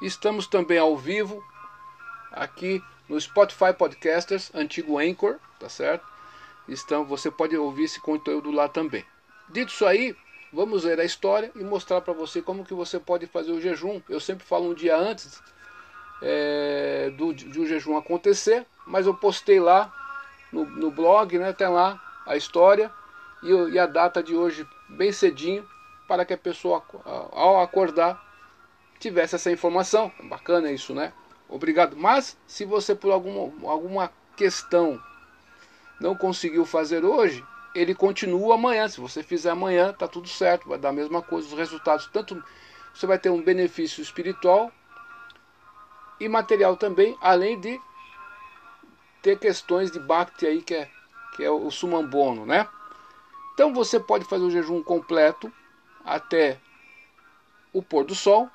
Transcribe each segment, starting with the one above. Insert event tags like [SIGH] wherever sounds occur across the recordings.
Estamos também ao vivo aqui no Spotify Podcasters, antigo Anchor, tá certo? Então você pode ouvir esse conteúdo lá também. Dito isso aí, vamos ler a história e mostrar para você como que você pode fazer o jejum. Eu sempre falo um dia antes é, do, de o jejum acontecer, mas eu postei lá no, no blog, né, tem lá a história e, e a data de hoje bem cedinho para que a pessoa ao acordar tivesse essa informação. Bacana isso, né? Obrigado. Mas se você por alguma, alguma questão não conseguiu fazer hoje, ele continua amanhã. Se você fizer amanhã, tá tudo certo, vai dar a mesma coisa, os resultados tanto você vai ter um benefício espiritual e material também, além de ter questões de bhakti aí que é que é o sumambono, né? Então você pode fazer o jejum completo até o pôr do sol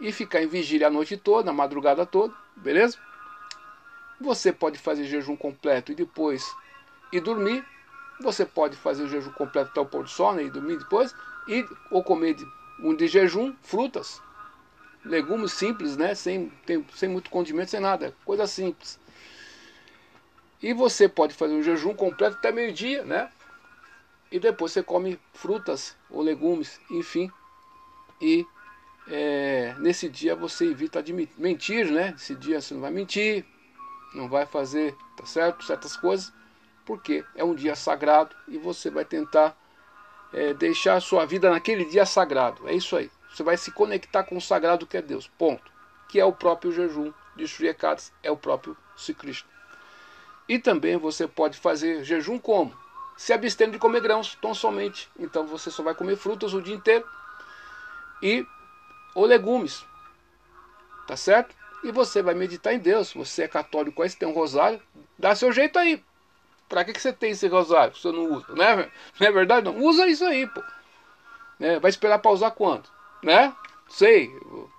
e ficar em vigília a noite toda, a madrugada toda, beleza? Você pode fazer jejum completo e depois ir dormir. Você pode fazer o jejum completo até o pôr do sol né, e dormir depois. E, ou comer de, um de jejum, frutas, legumes simples, né? Sem, tem, sem muito condimento, sem nada. Coisa simples. E você pode fazer um jejum completo até meio-dia, né? E depois você come frutas ou legumes, enfim. E é, nesse dia você evita de mentir, né? Nesse dia você não vai mentir, não vai fazer, tá certo? Certas coisas, porque é um dia sagrado e você vai tentar é, deixar a sua vida naquele dia sagrado. É isso aí. Você vai se conectar com o sagrado que é Deus. Ponto. Que é o próprio jejum de Shri é o próprio Krishna. E também você pode fazer jejum como? Se abstendo de comer grãos, tão somente. Então você só vai comer frutas o dia inteiro. E ou legumes. Tá certo? E você vai meditar em Deus. Você é católico aí, você tem um rosário, dá seu jeito aí. Pra que, que você tem esse rosário você não usa? Né? [LAUGHS] Não é verdade? Não. Usa isso aí, pô. Né? Vai esperar para usar quando? Né? Sei.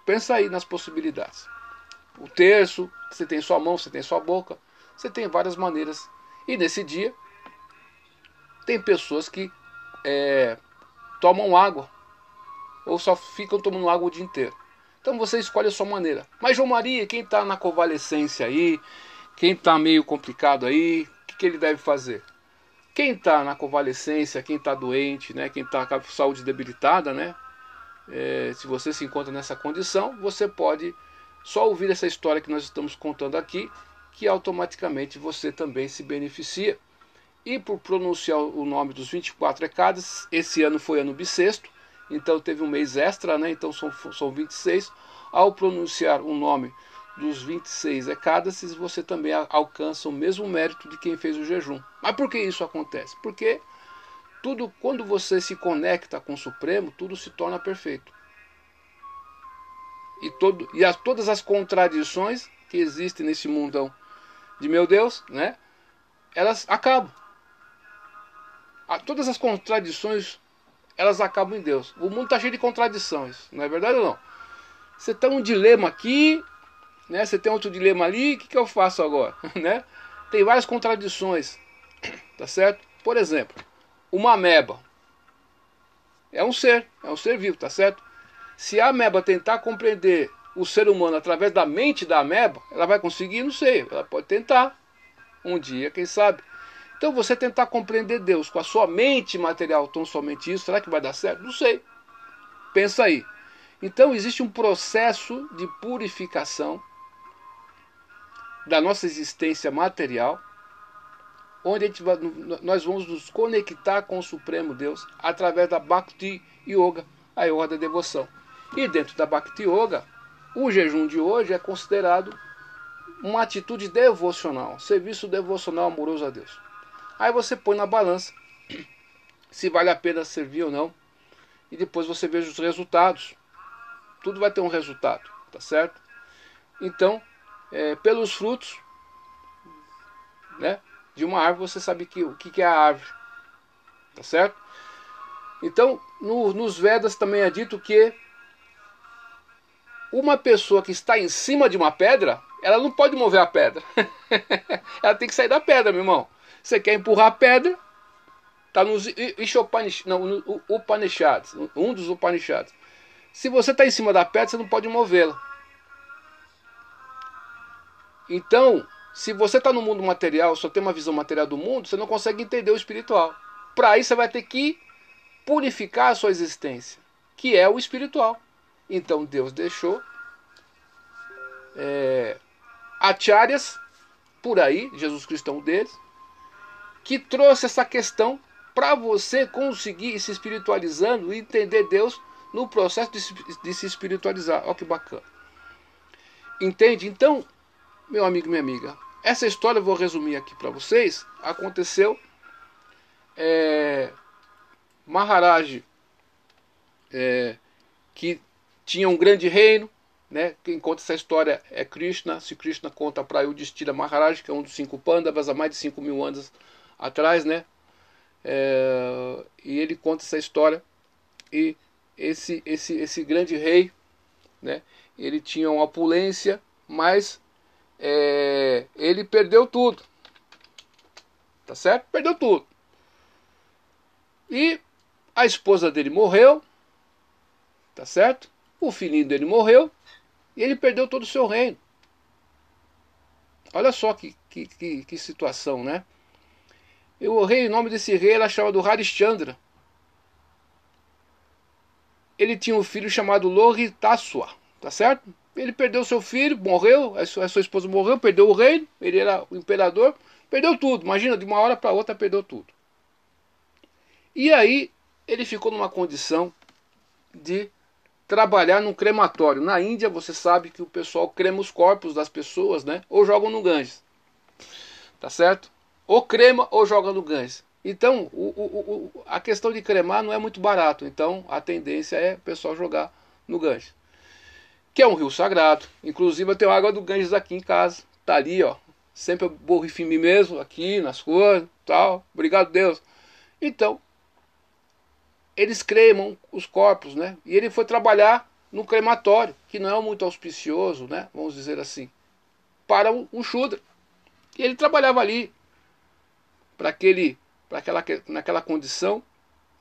Pensa aí nas possibilidades. O terço, você tem sua mão, você tem sua boca. Você tem várias maneiras. E nesse dia, tem pessoas que é, tomam água ou só ficam tomando água o dia inteiro. Então você escolhe a sua maneira. Mas João Maria, quem está na convalescência aí, quem está meio complicado aí, o que, que, ele deve fazer? Quem está na convalescência, quem está doente, né, quem está com a saúde debilitada, né, é, se você se encontra nessa condição, você pode só ouvir essa história que nós estamos contando aqui, que automaticamente você também se beneficia. E por pronunciar o nome dos 24 ecadas, esse ano foi ano bissexto, então teve um mês extra, né? então são, são 26. Ao pronunciar o nome dos 26 ecádases, você também alcança o mesmo mérito de quem fez o jejum. Mas por que isso acontece? Porque tudo, quando você se conecta com o Supremo, tudo se torna perfeito. E, todo, e as, todas as contradições que existem nesse mundão de meu Deus, né? Elas acabam. Todas as contradições elas acabam em Deus. O mundo está cheio de contradições, não é verdade ou não? Você tem um dilema aqui, né? Você tem outro dilema ali, o que, que eu faço agora, [LAUGHS] né? Tem várias contradições, [CLEARS THROAT] tá certo? Por exemplo, uma ameba é um ser, é um ser vivo, tá certo? Se a ameba tentar compreender o ser humano através da mente da ameba, ela vai conseguir? Não sei, ela pode tentar. Um dia, quem sabe? Então você tentar compreender Deus com a sua mente material, tão somente isso, será que vai dar certo? Não sei. Pensa aí. Então existe um processo de purificação da nossa existência material, onde vai, nós vamos nos conectar com o Supremo Deus através da Bhakti Yoga, a yoga da devoção. E dentro da Bhakti Yoga, o jejum de hoje é considerado uma atitude devocional, serviço devocional amoroso a Deus. Aí você põe na balança [CLEARS THROAT] se vale a pena servir ou não. E depois você veja os resultados. Tudo vai ter um resultado, tá certo? Então, é, pelos frutos né, de uma árvore, você sabe que, o que, é a árvore. Tá certo? Então, no, nos Vedas também é dito que uma pessoa que está em cima de uma pedra, ela não pode mover a pedra. [LAUGHS] ela tem que sair da pedra, meu irmão. Você quer empurrar a pedra, está nos Upanishads, um dos Upanishads. Se você está em cima da pedra, você não pode movê-la. Então, se você está no mundo material, só tem uma visão material do mundo, você não consegue entender o espiritual. Para isso, você vai ter que purificar a sua existência, que é o espiritual. Então, Deus deixou é, acharyas por aí, Jesus Cristo um deles, que trouxe essa questão para você conseguir ir se espiritualizando e entender Deus no processo de se, espiritualizar. Olha que bacana. Entende? Então, meu amigo, minha amiga, essa história eu vou resumir aqui para vocês. Aconteceu. É, Maharaj, é, que tinha um grande reino, né? Quem conta essa história é Krishna. Se Krishna conta para Yudhishthira Maharaj, que é um dos cinco pandavas há mais de cinco mil anos atrás, né? É, e ele conta essa história e esse esse esse grande rei, né? Ele tinha uma opulência, mas é, ele perdeu tudo, tá certo? Perdeu tudo. E a esposa dele morreu, tá certo? O filhinho dele morreu e ele perdeu todo o seu reino. Olha só que, que, que, que situação, né? E o rei, o nome desse rei era chamado Harishchandra. Ele tinha um filho chamado Loritasua, tá certo? Ele perdeu seu filho, morreu, a sua, a sua esposa morreu, perdeu o reino, ele era o imperador, perdeu tudo. Imagina, de uma hora para outra perdeu tudo. E aí ele ficou numa condição de trabalhar num crematório. Na Índia, você sabe que o pessoal crema os corpos das pessoas, né? Ou jogam no Ganges. Tá certo? Ou crema ou joga no Ganges. Então, o, o, o, a questão de cremar não é muito barato. Então, a tendência é o pessoal jogar no Ganges. Que é um rio sagrado. Inclusive, eu tenho água do Ganges aqui em casa. Tá ali, ó. Sempre eu borrifo em mim mesmo, aqui, nas coisas, tal. Obrigado, Deus. Então, eles cremam os corpos, né? E ele foi trabalhar no crematório, que não é muito auspicioso, né? Vamos dizer assim, para um, um Shudra. E ele trabalhava ali para aquele, para aquela, naquela condição,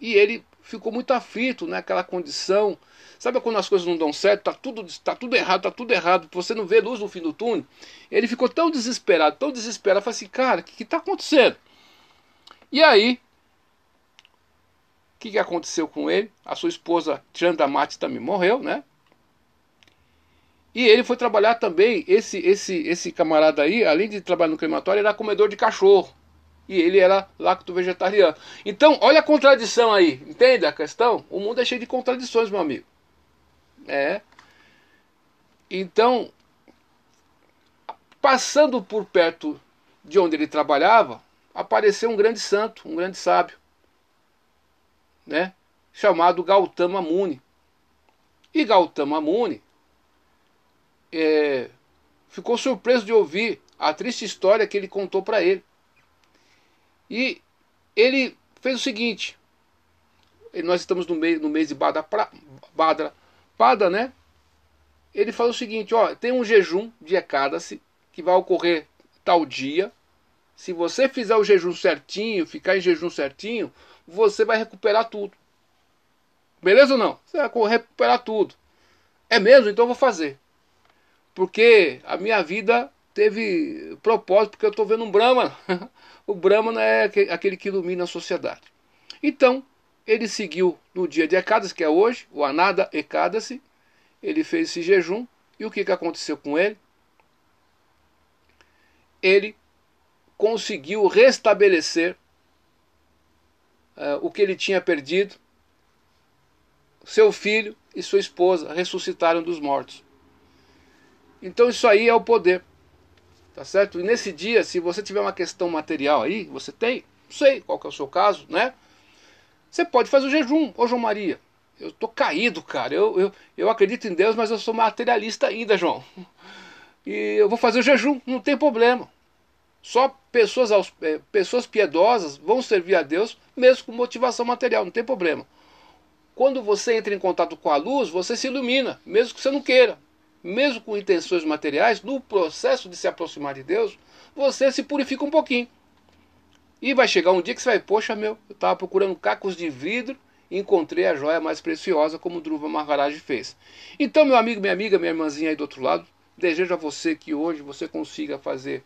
e ele ficou muito aflito naquela condição. Sabe quando as coisas não dão certo, tá tudo, tá tudo errado, tá tudo errado, você não vê luz no fim do túnel? Ele ficou tão desesperado, tão desesperado, falou assim, cara, o que está acontecendo? E aí que, que aconteceu com ele? A sua esposa Chandamati também morreu, né? E ele foi trabalhar também, esse, esse, esse camarada aí, além de trabalhar no crematório, era comedor de cachorro. E ele era lacto-vegetariano. Então, olha a contradição aí, entende a questão? O mundo é cheio de contradições, meu amigo. É. Então, passando por perto de onde ele trabalhava, apareceu um grande santo, um grande sábio né, chamado Gautama Muni. E Gautama Muni é, ficou surpreso de ouvir a triste história que ele contou para ele. E ele fez o seguinte: nós estamos no mês, no mês de Badra, Badra Pada, né? Ele falou o seguinte: ó, tem um jejum de Ekadasi que vai ocorrer tal dia. Se você fizer o jejum certinho, ficar em jejum certinho, você vai recuperar tudo. Beleza ou não? Você vai recuperar tudo. É mesmo? Então eu vou fazer. Porque a minha vida teve propósito, porque eu estou vendo um Brahma. [LAUGHS] o Brahma é aquele que ilumina a sociedade. Então, ele seguiu no dia de Ekadasi, que é hoje, o Anada Ekadasi. Ele fez esse jejum. E o que, que aconteceu com ele? Ele conseguiu restabelecer uh, o que ele tinha perdido. Seu filho e sua esposa ressuscitaram dos mortos. Então isso aí é o poder. Tá certo? E nesse dia, se você tiver uma questão material aí, você tem, não sei qual que é o seu caso, né? Você pode fazer o jejum. Ô João Maria, eu tô caído, cara. Eu, eu, eu acredito em Deus, mas eu sou materialista ainda, João. E eu vou fazer o jejum, não tem problema. Só pessoas, é, pessoas piedosas vão servir a Deus, mesmo com motivação material, não tem problema. Quando você entra em contato com a luz, você se ilumina, mesmo que você não queira. Mesmo com intenções materiais, no processo de se aproximar de Deus, você se purifica um pouquinho. E vai chegar um dia que você vai, poxa meu, eu estava procurando cacos de vidro e encontrei a joia mais preciosa, como o Dhruva Maharaj fez. Então, meu amigo, minha amiga, minha irmãzinha aí do outro lado, Desejo a você que hoje você consiga fazer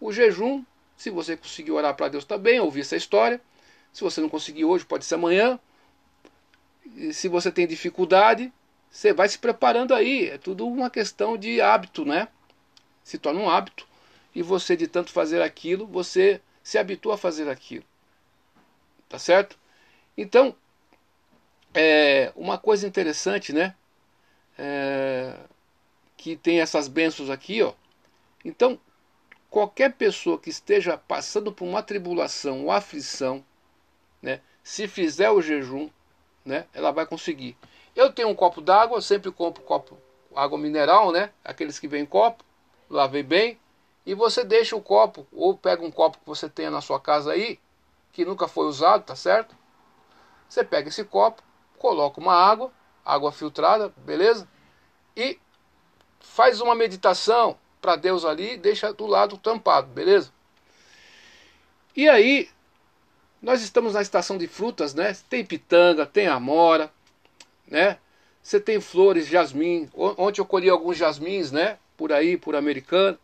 o jejum. Se você conseguir orar para Deus também, ouvir essa história. Se você não conseguir hoje, pode ser amanhã. E se você tem dificuldade, você vai se preparando aí. É tudo uma questão de hábito, né? Se torna um hábito. E você, de tanto fazer aquilo, você se habitua a fazer aquilo. Tá certo? Então, é uma coisa interessante, né? É, que tem essas bênçãos aqui, ó. Então, qualquer pessoa que esteja passando por uma tribulação ou aflição, né? Se fizer o jejum, né? Ela vai conseguir. Eu tenho um copo d'água, sempre compro copo água mineral, né? Aqueles que em copo, lavei bem. E você deixa o copo, ou pega um copo que você tenha na sua casa aí, que nunca foi usado, tá certo? Você pega esse copo, coloca uma água, água filtrada, beleza? E faz uma meditação para Deus ali, deixa do lado tampado, beleza? E aí, nós estamos na estação de frutas, né? Tem pitanga, tem amora, né? Você tem flores, jasmim. Ontem eu colhi alguns jasmins, né? Por aí, por americano.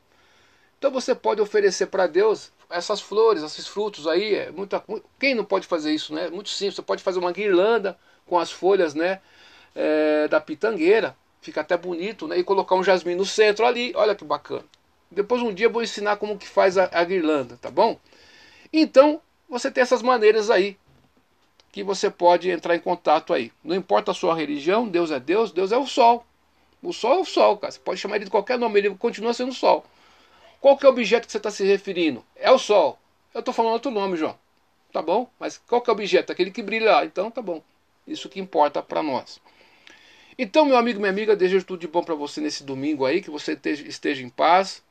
Então você pode oferecer para Deus essas flores, esses frutos aí. É muita, quem não pode fazer isso, né? Muito simples. Você pode fazer uma guirlanda com as folhas, né? É, da pitangueira. Fica até bonito, né? E colocar um jasmim no centro ali. Olha que bacana. Depois um dia eu vou ensinar como que faz a, a guirlanda, tá bom? Então você tem essas maneiras aí que você pode entrar em contato aí. Não importa a sua religião, Deus é Deus, Deus é o sol. O sol é o sol, cara. Você pode chamar ele de qualquer nome, ele continua sendo o sol. Qual que é o objeto que você está se referindo? É o sol. Eu estou falando outro nome, João. Tá bom? Mas qual que é o objeto? Aquele que brilha lá. Então tá bom. Isso que importa para nós. Então, meu amigo, minha amiga, desejo tudo de bom para você nesse domingo aí, que você esteja em paz,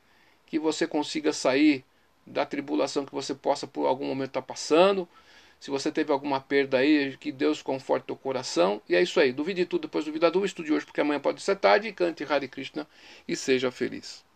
que você consiga sair da tribulação que você possa por algum momento estar tá passando. Se você teve alguma perda aí, que Deus conforte teu coração. E é isso aí. Duvide tudo, depois duvida do estude hoje, porque amanhã pode ser tarde. Cante Hare Krishna e seja feliz.